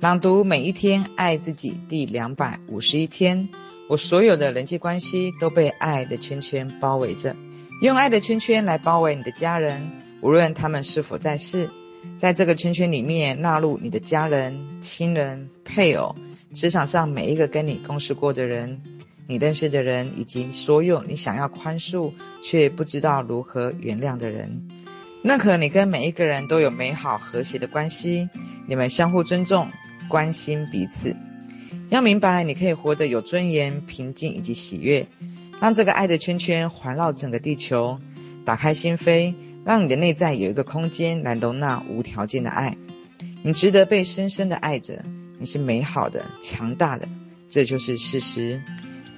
朗读每一天爱自己第两百五十一天，我所有的人际关系都被爱的圈圈包围着。用爱的圈圈来包围你的家人，无论他们是否在世，在这个圈圈里面纳入你的家人、亲人、配偶，职场上每一个跟你共事过的人，你认识的人，以及所有你想要宽恕却不知道如何原谅的人。认可你跟每一个人都有美好和谐的关系，你们相互尊重、关心彼此。要明白，你可以活得有尊严、平静以及喜悦，让这个爱的圈圈环绕整个地球，打开心扉，让你的内在有一个空间来容纳无条件的爱。你值得被深深的爱着，你是美好的、强大的，这就是事实。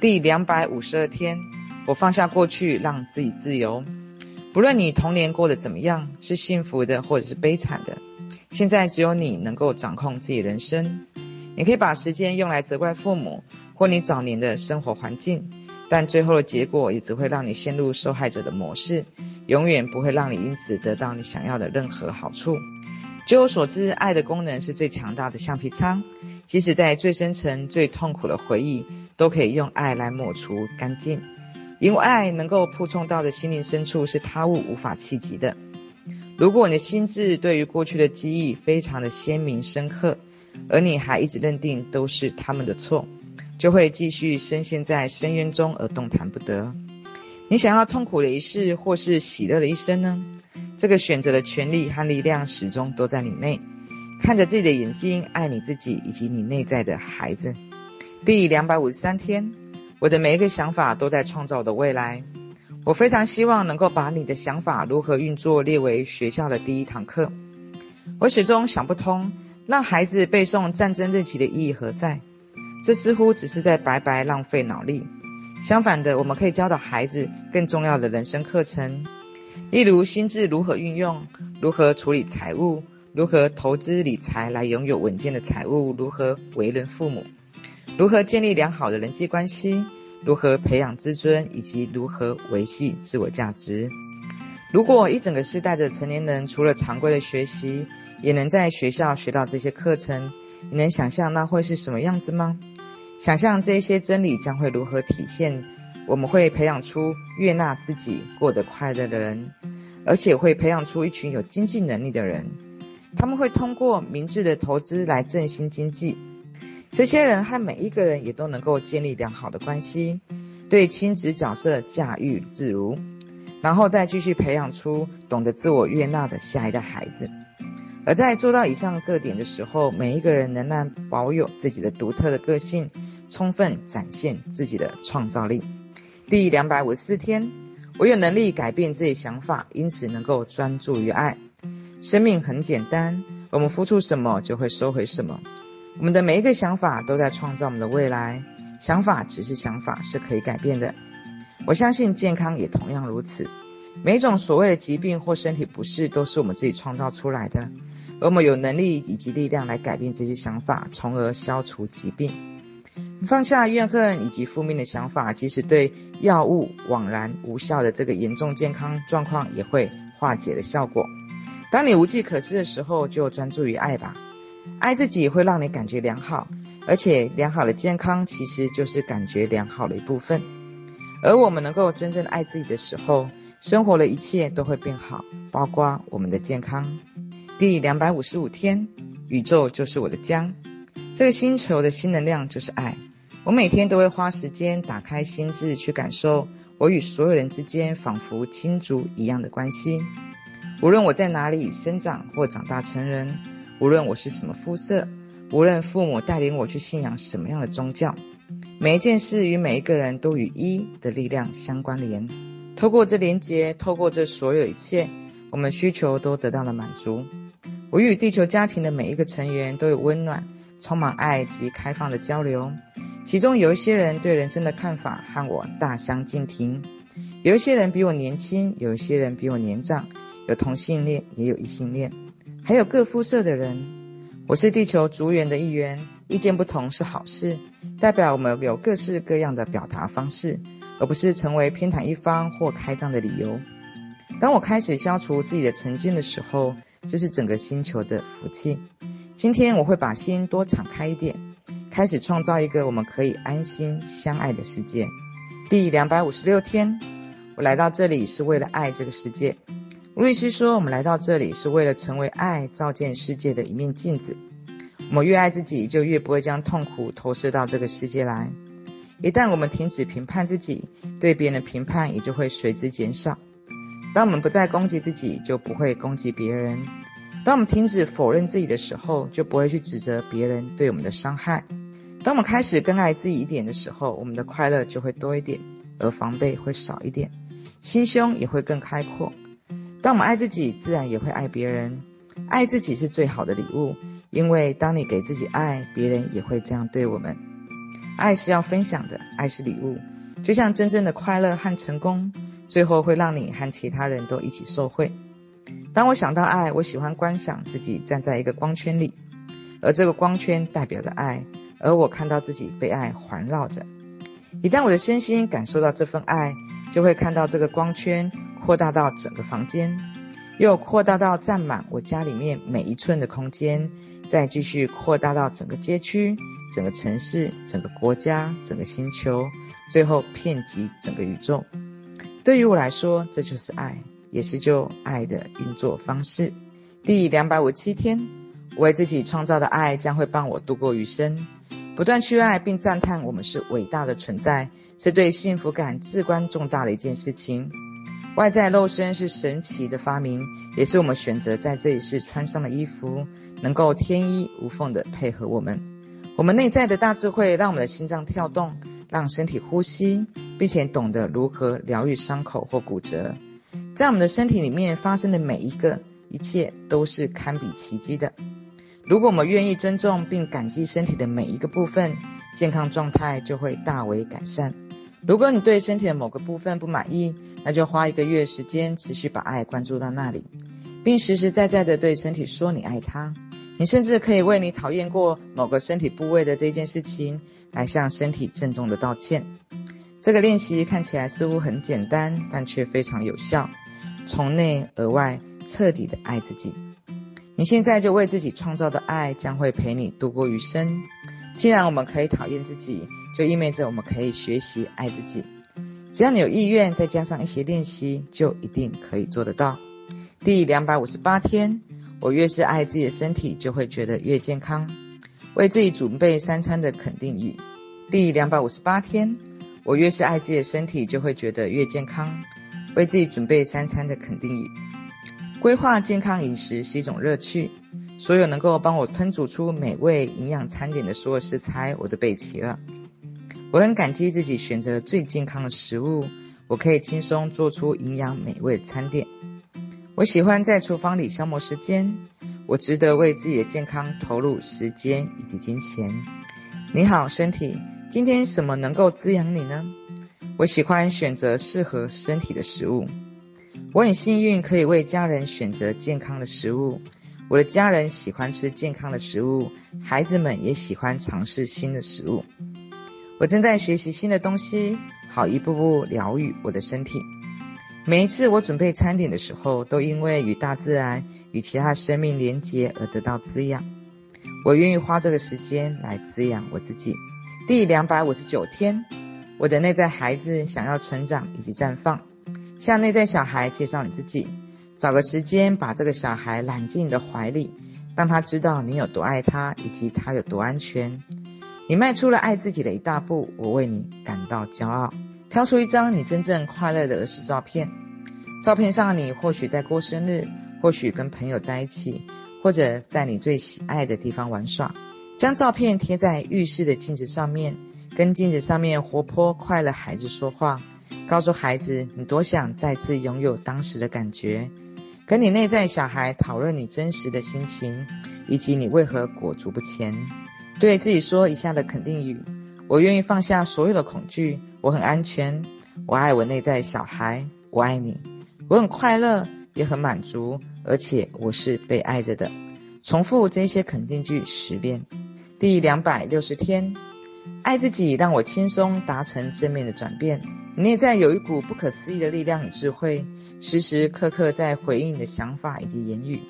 第两百五十二天，我放下过去，让自己自由。不论你童年过得怎么样，是幸福的或者是悲惨的，现在只有你能够掌控自己人生。你可以把时间用来责怪父母或你早年的生活环境，但最后的结果也只会让你陷入受害者的模式，永远不会让你因此得到你想要的任何好处。据我所知，爱的功能是最强大的橡皮擦，即使在最深层、最痛苦的回忆，都可以用爱来抹除干净。因为爱能够扑冲到的心灵深处是他物无法企及的。如果你的心智对于过去的记忆非常的鲜明深刻，而你还一直认定都是他们的错，就会继续深陷在深渊中而动弹不得。你想要痛苦的一世，或是喜乐的一生呢？这个选择的权利和力量始终都在你内。看着自己的眼睛，爱你自己以及你内在的孩子。第两百五十三天。我的每一个想法都在创造我的未来。我非常希望能够把你的想法如何运作列为学校的第一堂课。我始终想不通，让孩子背诵战争日期的意义何在？这似乎只是在白白浪费脑力。相反的，我们可以教导孩子更重要的人生课程，例如心智如何运用，如何处理财务，如何投资理财来拥有稳健的财务，如何为人父母。如何建立良好的人际关系？如何培养自尊？以及如何维系自我价值？如果一整个世代的成年人除了常规的学习，也能在学校学到这些课程，你能想象那会是什么样子吗？想象这些真理将会如何体现？我们会培养出悦纳自己、过得快乐的人，而且会培养出一群有经济能力的人。他们会通过明智的投资来振兴经济。这些人和每一个人也都能够建立良好的关系，对亲子角色驾驭自如，然后再继续培养出懂得自我悦纳的下一代孩子。而在做到以上各点的时候，每一个人仍然保有自己的独特的个性，充分展现自己的创造力。第两百五十四天，我有能力改变自己想法，因此能够专注于爱。生命很简单，我们付出什么就会收回什么。我们的每一个想法都在创造我们的未来。想法只是想法，是可以改变的。我相信健康也同样如此。每一种所谓的疾病或身体不适，都是我们自己创造出来的。而我们有能力以及力量来改变这些想法，从而消除疾病。放下怨恨以及负面的想法，即使对药物枉然无效的这个严重健康状况，也会化解的效果。当你无计可施的时候，就专注于爱吧。爱自己会让你感觉良好，而且良好的健康其实就是感觉良好的一部分。而我们能够真正爱自己的时候，生活的一切都会变好，包括我们的健康。第两百五十五天，宇宙就是我的家，这个星球的新能量就是爱。我每天都会花时间打开心智去感受我与所有人之间仿佛亲族一样的关系。无论我在哪里生长或长大成人。无论我是什么肤色，无论父母带领我去信仰什么样的宗教，每一件事与每一个人都与一的力量相关联。透过这连接，透过这所有一切，我们需求都得到了满足。我与地球家庭的每一个成员都有温暖、充满爱及开放的交流。其中有一些人对人生的看法和我大相径庭，有一些人比我年轻，有一些人比我年长，有同性恋，也有异性恋。还有各肤色的人，我是地球族员的一员。意见不同是好事，代表我们有各式各样的表达方式，而不是成为偏袒一方或开战的理由。当我开始消除自己的成见的时候，这是整个星球的福气。今天我会把心多敞开一点，开始创造一个我们可以安心相爱的世界。第两百五十六天，我来到这里是为了爱这个世界。路易斯说，我们来到这里是为了成为爱照见世界的一面镜子。我们越爱自己，就越不会将痛苦投射到这个世界来。一旦我们停止评判自己，对别人的评判也就会随之减少。当我们不再攻击自己，就不会攻击别人。当我们停止否认自己的时候，就不会去指责别人对我们的伤害。当我们开始更爱自己一点的时候，我们的快乐就会多一点，而防备会少一点，心胸也会更开阔。当我们爱自己，自然也会爱别人。爱自己是最好的礼物，因为当你给自己爱，别人也会这样对我们。爱是要分享的，爱是礼物，就像真正的快乐和成功，最后会让你和其他人都一起受惠。当我想到爱，我喜欢观想自己站在一个光圈里，而这个光圈代表着爱，而我看到自己被爱环绕着。一旦我的身心感受到这份爱，就会看到这个光圈扩大到整个房间，又扩大到占满我家里面每一寸的空间，再继续扩大到整个街区、整个城市、整个国家、整个星球，最后遍及整个宇宙。对于我来说，这就是爱，也是就爱的运作方式。第两百五七天，我为自己创造的爱将会帮我度过余生。不断去爱并赞叹我们是伟大的存在，是对幸福感至关重大的一件事情。外在肉身是神奇的发明，也是我们选择在这一世穿上的衣服，能够天衣无缝地配合我们。我们内在的大智慧让我们的心脏跳动。让身体呼吸，并且懂得如何疗愈伤口或骨折。在我们的身体里面发生的每一个一切都是堪比奇迹的。如果我们愿意尊重并感激身体的每一个部分，健康状态就会大为改善。如果你对身体的某个部分不满意，那就花一个月时间持续把爱关注到那里，并实实在在的对身体说你爱它。你甚至可以为你讨厌过某个身体部位的这件事情，来向身体郑重的道歉。这个练习看起来似乎很简单，但却非常有效。从内而外，彻底的爱自己。你现在就为自己创造的爱，将会陪你度过余生。既然我们可以讨厌自己，就意味着我们可以学习爱自己。只要你有意愿，再加上一些练习，就一定可以做得到。第两百五十八天。我越是爱自己的身体，就会觉得越健康。为自己准备三餐的肯定语。第两百五十八天，我越是爱自己的身体，就会觉得越健康。为自己准备三餐的肯定语。规划健康饮食是一种乐趣。所有能够帮我烹煮出美味营养餐点的所有食材，我都备齐了。我很感激自己选择了最健康的食物，我可以轻松做出营养美味的餐点。我喜欢在厨房里消磨时间，我值得为自己的健康投入时间以及金钱。你好，身体，今天什么能够滋养你呢？我喜欢选择适合身体的食物。我很幸运可以为家人选择健康的食物。我的家人喜欢吃健康的食物，孩子们也喜欢尝试新的食物。我正在学习新的东西，好一步步疗愈我的身体。每一次我准备餐点的时候，都因为与大自然、与其他生命连结而得到滋养。我愿意花这个时间来滋养我自己。第两百五十九天，我的内在孩子想要成长以及绽放。向内在小孩介绍你自己，找个时间把这个小孩揽进你的怀里，让他知道你有多爱他，以及他有多安全。你迈出了爱自己的一大步，我为你感到骄傲。挑出一张你真正快乐的儿时照片，照片上你或许在过生日，或许跟朋友在一起，或者在你最喜爱的地方玩耍。将照片贴在浴室的镜子上面，跟镜子上面活泼快乐孩子说话，告诉孩子你多想再次拥有当时的感觉。跟你内在小孩讨论你真实的心情，以及你为何裹足不前。对自己说以下的肯定语：我愿意放下所有的恐惧。我很安全，我爱我内在小孩，我爱你，我很快乐，也很满足，而且我是被爱着的。重复这些肯定句十遍。第两百六十天，爱自己让我轻松达成正面的转变。你内在有一股不可思议的力量与智慧，时时刻刻在回应你的想法以及言语。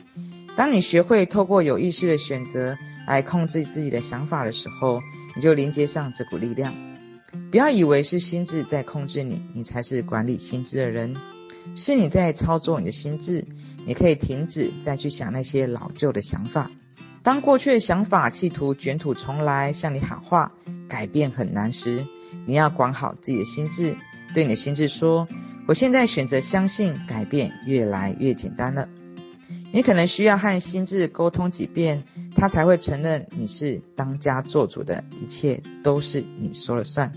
当你学会透过有意识的选择来控制自己的想法的时候，你就连接上这股力量。不要以为是心智在控制你，你才是管理心智的人，是你在操作你的心智。你可以停止再去想那些老旧的想法。当过去的想法企图卷土重来向你喊话，改变很难时，你要管好自己的心智，对你的心智说：“我现在选择相信，改变越来越简单了。”你可能需要和心智沟通几遍，他才会承认你是当家做主的，一切都是你说了算。